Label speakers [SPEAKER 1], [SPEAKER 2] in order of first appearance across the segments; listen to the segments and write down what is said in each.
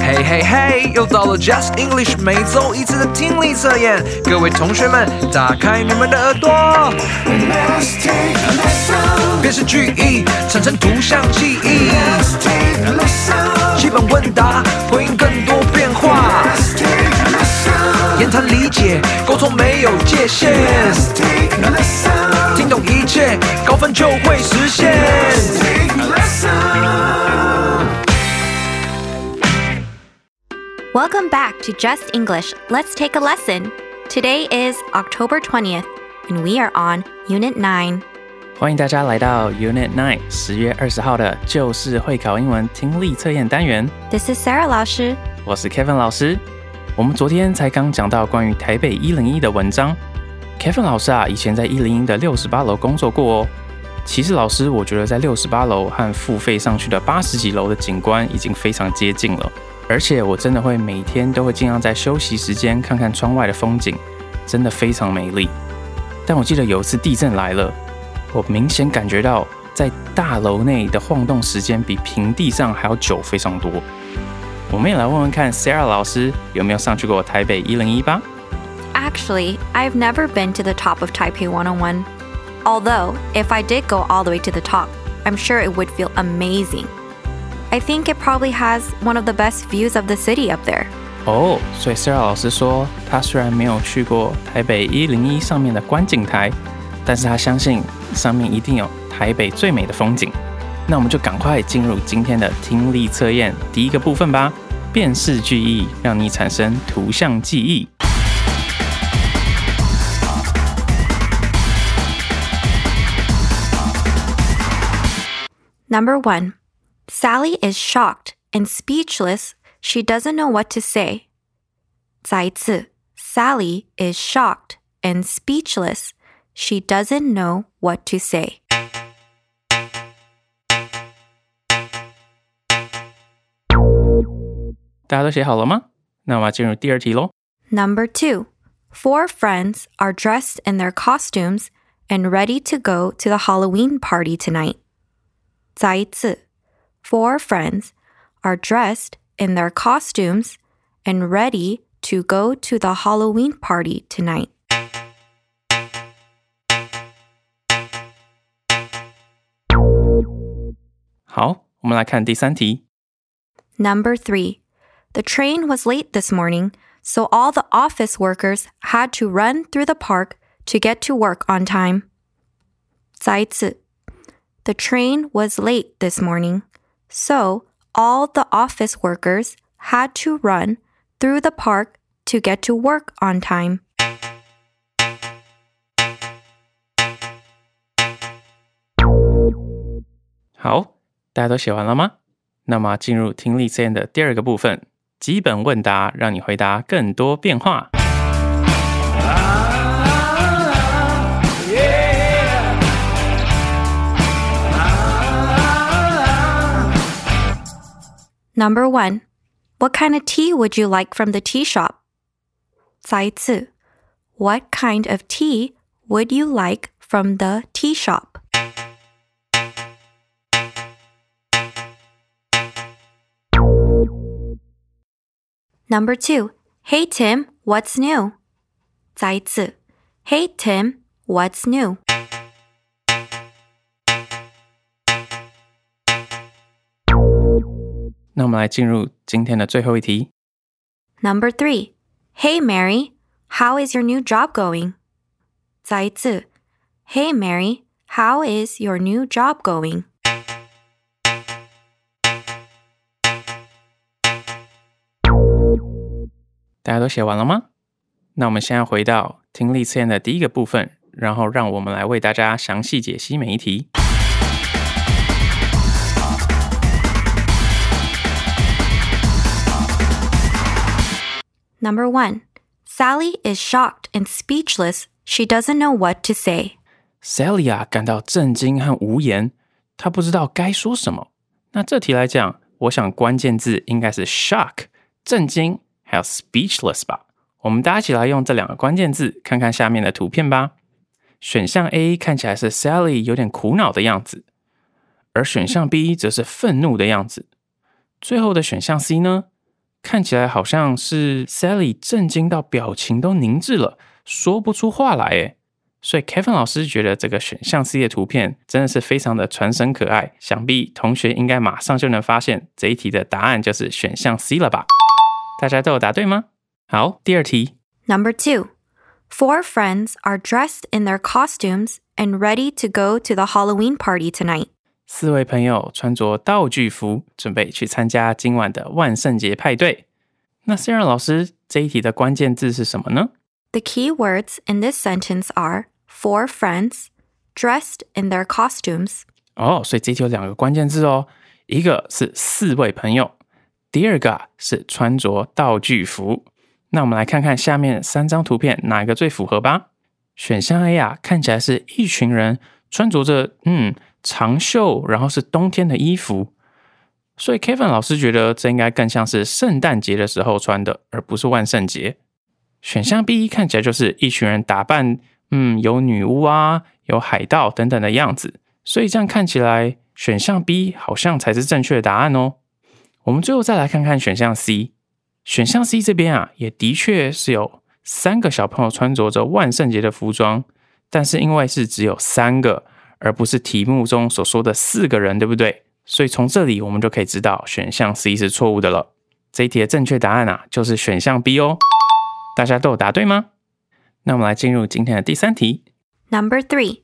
[SPEAKER 1] 嘿嘿嘿，又到了 Just English 每周一次的听力测验，各位同学们，打开你们的耳朵。Listen, Listen，变成句意，产生图像记忆。Listen, Listen，基本问答，回应更多变化。Listen, Listen，言谈理解，沟通没有界限。Listen, Listen，听懂一切，高分就会实现。
[SPEAKER 2] Welcome back to Just English. Let's take a lesson. Today is October 20th, and we are on Unit 9.
[SPEAKER 3] 欢迎大家来到 Unit Nine 十月二十号的就是会考英文听力测验单元。
[SPEAKER 2] This is Sarah 老师。
[SPEAKER 3] 我是 Kevin 老师。我们昨天才刚讲到关于台北一零一的文章。Kevin 老师啊，以前在一零一的六十八楼工作过哦。其实老师，我觉得在六十八楼和付费上去的八十几楼的景观已经非常接近了。而且我真的会每天都会尽量在休息时间看看窗外的风景，真的非常美丽。但我记得有一次地震来了，我明显感觉到在大楼内的晃动时间比平地上还要久非常多。我们也来问问看 Sarah 老师有没有上去过台北一零一吧
[SPEAKER 2] ？Actually, I've never been to the top of Taipei 101. Although, if I did go all the way to the top, I'm sure it would feel amazing. I think it probably has one of the best views of the city up there.
[SPEAKER 3] 哦，所以 Sarah 老师说，他虽然没有去过台北一零一上面的观景台，但是他相信上面一定有台北最美的风景。那我们就赶快进入今天的听力测验第一个部分吧。辨识句意，让你产生图像记忆。
[SPEAKER 2] Number one, Sally is shocked and speechless. She doesn't know what to say. 再一次, Sally is shocked and speechless. She doesn't know what to say.
[SPEAKER 3] 大家都写好了吗？那我们要进入第二题喽。
[SPEAKER 2] Number two, four friends are dressed in their costumes and ready to go to the Halloween party tonight. 再一次, four friends are dressed in their costumes and ready to go to the Halloween party tonight. Number three, the train was late this morning, so all the office workers had to run through the park to get to work on time. 再次, the train was late this morning. So all the office workers had to run through the park to get to work on time.
[SPEAKER 3] 好，大家都写完了吗？那么进入听力测验的第二个部分，基本问答，让你回答更多变化。
[SPEAKER 2] Number one, what kind of tea would you like from the tea shop? 再一次, what kind of tea would you like from the tea shop? Number two, hey Tim, what's new? 再一次, hey Tim, what's new?
[SPEAKER 3] 那我们来进入今天的最后一题。
[SPEAKER 2] Number three, hey Mary, how is your new job going? 再一次, hey Mary, how is your new job going?
[SPEAKER 3] 大家都写完了吗？那我们现在回到听力测验的第一个部分，然后让我们来为大家详细解析每一题。
[SPEAKER 2] Number one, Sally is shocked and speechless. She doesn't know what to say.
[SPEAKER 3] Sally 啊，感到震惊和无言，她不知道该说什么。那这题来讲，我想关键字应该是 shock 震惊，还有 speechless 吧。我们大家一起来用这两个关键字，看看下面的图片吧。选项 A 看起来是 Sally 有点苦恼的样子，而选项 B 则是愤怒的样子。最后的选项 C 呢， 看起来好像是 Sally 震惊到表情都凝滞了，说不出话来诶。所以 Kevin 老师觉得这个选项 C 的图片真的是非常的传神可爱，想必同学应该马上就能发现这一题的答案就是选项 C 了吧？大家都有答对吗？好，第二题。
[SPEAKER 2] Number two, four friends are dressed in their costumes and ready to go to the Halloween party tonight.
[SPEAKER 3] 四位朋友穿着道具服，准备去参加今晚的万圣节派对。那 Sarah 老师这一题的关键字是什么呢
[SPEAKER 2] ？The key words in this sentence are four friends dressed in their costumes
[SPEAKER 3] 哦，所以这题有两个关键字哦，一个是四位朋友，第二个啊是穿着道具服。那我们来看看下面三张图片哪一个最符合吧。选项 A 啊，看起来是一群人穿着着嗯长袖，然后是冬天的衣服，所以 Kevin 老师觉得这应该更像是圣诞节的时候穿的，而不是万圣节。选项 B 看起来就是一群人打扮，嗯，有女巫啊，有海盗等等的样子，所以这样看起来，选项 B 好像才是正确的答案哦。我们最后再来看看选项 C，选项 C 这边啊，也的确是有三个小朋友穿着着万圣节的服装，但是因为是只有三个，而不是题目中所说的四个人，对不对？所以从这里我们就可以知道选项 C 是错误的了。这一题的正确答案啊，就是选项 B 哦。大家都有答对吗？那我们来进入今天的第三题。
[SPEAKER 2] Number three,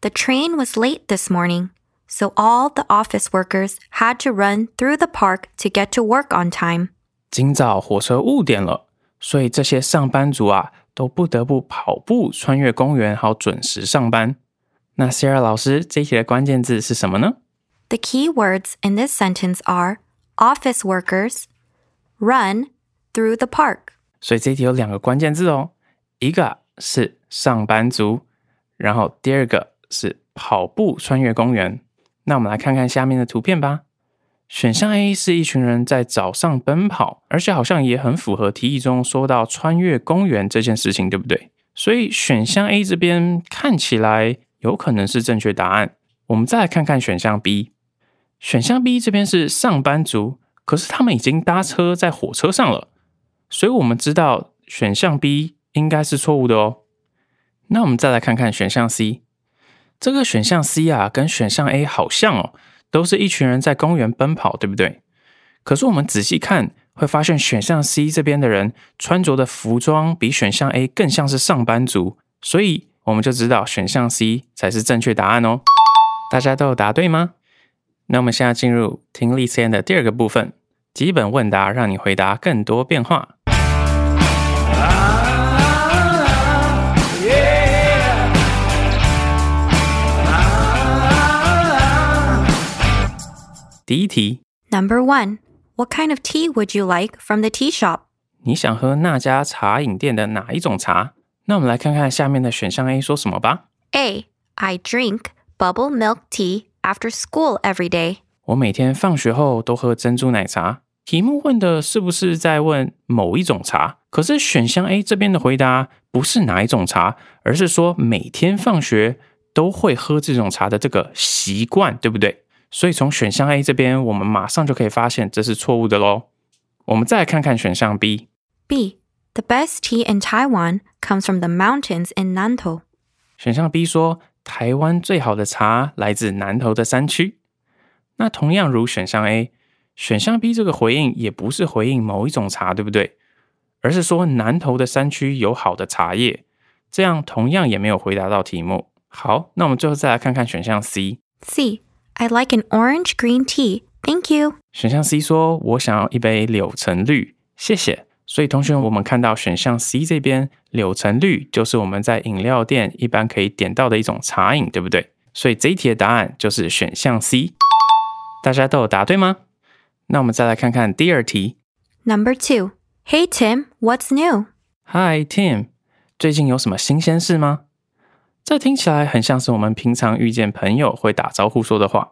[SPEAKER 2] the train was late this morning, so all the office workers had to run through the park to get to work on time.
[SPEAKER 3] 今早火车误点了，所以这些上班族啊都不得不跑步穿越公园，好准时上班。 那 Sarah 老师这一题的关键字是什么呢
[SPEAKER 2] ？The key words in this sentence are office workers, run through the park.
[SPEAKER 3] 所以这一题有两个关键字哦，一个是上班族，然后第二个是跑步穿越公园。那我们来看看下面的图片吧。选项 A 是一群人在早上奔跑，而且好像也很符合题意中说到穿越公园这件事情，对不对？所以选项 A 这边看起来有可能是正确答案。我们再来看看选项 B，选项 B 这边是上班族，可是他们已经搭车在火车上了。所以我们知道选项 B 应该是错误的哦。那我们再来看看选项 C，这个选项 C 啊，跟选项 A 好像哦，都是一群人在公园奔跑，对不对？可是我们仔细看，会发现选项 C 这边的人穿着的服装比选项 A 更像是上班族，所以我们就知道选项 C 才是正确答案哦。大家都有答对吗？那我们现在进入听力测验的第二个部分，基本问答，让你回答更多变化。第一题
[SPEAKER 2] ，Number one, what kind of tea would you like from the tea shop?
[SPEAKER 3] 你想喝那家茶饮店的哪一种茶？那我们来看看下面的选项 A 说什么吧。
[SPEAKER 2] A. I drink bubble milk tea after school every day.
[SPEAKER 3] 我每天放学后都喝珍珠奶茶。题目问的是不是在问某一种茶？可是选项 A 这边的回答不是哪一种茶，而是说每天放学都会喝这种茶的这个习惯，对不对？所以从选项 A 这边，我们马上就可以发现这是错误的喽。我们再来看看选项
[SPEAKER 2] B，B. The best tea in Taiwan comes from the mountains in Nantou.
[SPEAKER 3] 选项 B 说台湾最好的茶来自南投的山区。那同样如选项 A，选项 B 这个回应也不是回应某一种茶，对不对？而是说南投的山区有好的茶叶，这样同样也没有回答到题目。好，那我们最后再来看看选项 C。
[SPEAKER 2] C. I'd like an orange green tea. Thank you.
[SPEAKER 3] 选项 C 说：“我想要一杯柳橙绿，谢谢。”所以同学们，我们看到选项 C 这边柳橙绿就是我们在饮料店一般可以点到的一种茶饮，对不对？所以这一题的答案就是选项 C。大家都有答对吗？那我们再来看看第二题。
[SPEAKER 2] Number two. Hey Tim, what's new?
[SPEAKER 3] Hi Tim，最近有什么新鲜事吗？这听起来很像是我们平常遇见朋友会打招呼说的话。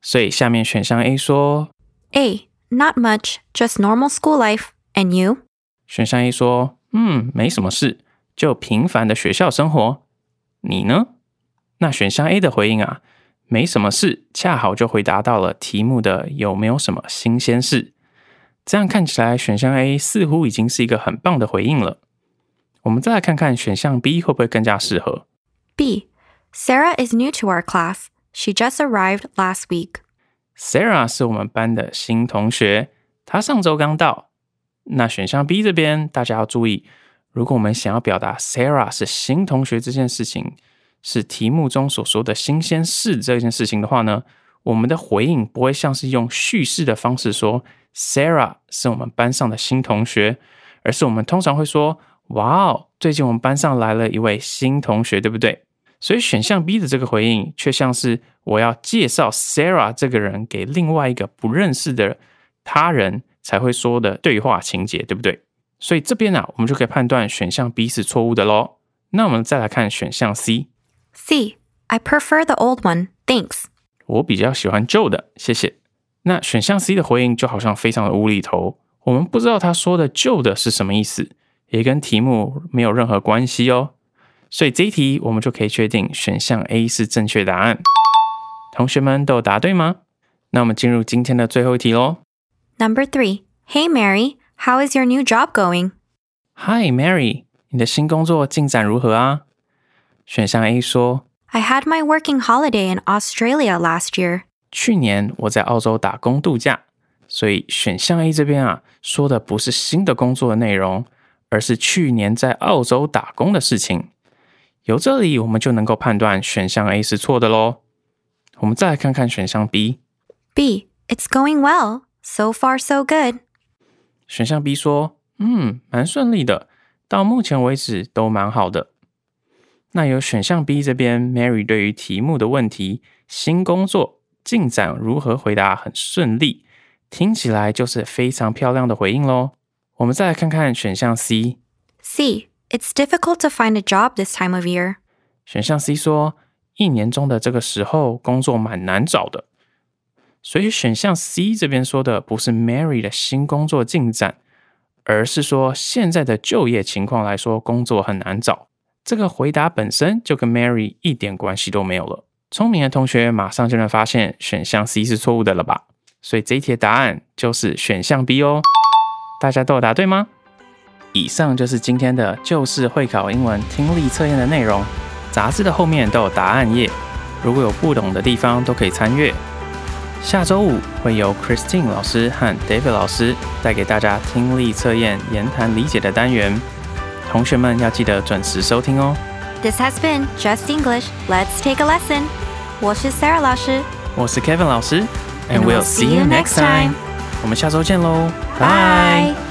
[SPEAKER 3] 所以下面选项 A 说
[SPEAKER 2] ，A. Not much, just normal school life. And you?
[SPEAKER 3] 选项 A 说：“嗯，没什么事，就平凡的学校生活。”你呢？那选项 A 的回应啊，没什么事，恰好就回答到了题目的有没有什么新鲜事。这样看起来选项 A 似乎已经是一个很棒的回应了。我们再来看看选项 B 会不会更加适合。
[SPEAKER 2] B. Sarah is new to our class. She just arrived last week.
[SPEAKER 3] Sarah 是我们班的新同学，她上周刚到。那选项 B 这边大家要注意，如果我们想要表达 Sarah 是新同学这件事情，是题目中所说的新鲜事这件事情的话呢，我们的回应不会像是用叙事的方式说 Sarah 是我们班上的新同学，而是我们通常会说：“哇哦，最近我们班上来了一位新同学，对不对？”所以选项 B 的这个回应，却像是我要介绍 Sarah 这个人给另外一个不认识的他人才会说的对话情节，对不对？所以这边呢、啊，我们就可以判断选项 B 是错误的喽。那我们再来看选项
[SPEAKER 2] C，C. I prefer the old one. Thanks.
[SPEAKER 3] 我比较喜欢旧的，谢谢。那选项 C 的回应就好像非常的无厘头，我们不知道他说的旧的是什么意思，也跟题目没有任何关系哦。所以这一题我们就可以确定选项 A 是正确答案。同学们都有答对吗？那我们进入今天的最后一题喽。
[SPEAKER 2] Number 3. Hey Mary, how is your new job going?
[SPEAKER 3] Hi Mary，你的新工作进展如何啊？选项 A 说，
[SPEAKER 2] I had my working holiday in Australia last year.
[SPEAKER 3] 去年我在澳洲打工度假，所以选项 A 这边啊说的不是新的工作的内容，而是去年在澳洲打工的事情。由这里我们就能够判断选项 A 是错的喽。我们再来看看选项 B，
[SPEAKER 2] B. It's going well. So far, so good.
[SPEAKER 3] 选项 B 说，嗯，蛮顺利的，到目前为止都蛮好的。那由选项 B 这边，Mary 对于题目的问题，新工作进展如何回答很顺利，听起来就是非常漂亮的回应喽。我们再来看看选项
[SPEAKER 2] C，C. It's difficult to find a job this time of year.
[SPEAKER 3] 选项 C 说，一年中的这个时候工作蛮难找的。所以选项 C 这边说的不是 Mary 的新工作进展，而是说现在的就业情况来说，工作很难找。这个回答本身就跟 Mary 一点关系都没有了。聪明的同学马上就能发现选项 C 是错误的了吧？所以这一题的答案就是选项 B 哦。大家都有答对吗？以上就是今天的旧式会考英文听力测验的内容。杂志的后面都有答案页，如果有不懂的地方都可以参阅。下周五会由 Christine 老师和 David 老师带给大家听力测验言谈理解的单元，同学们要记得准时收听哦。
[SPEAKER 2] This has been Just English. Let's take a lesson. 我是 Sarah 老师。
[SPEAKER 3] 我是 Kevin 老师
[SPEAKER 2] And we'll see you next time.
[SPEAKER 3] 我们下周见喽，拜。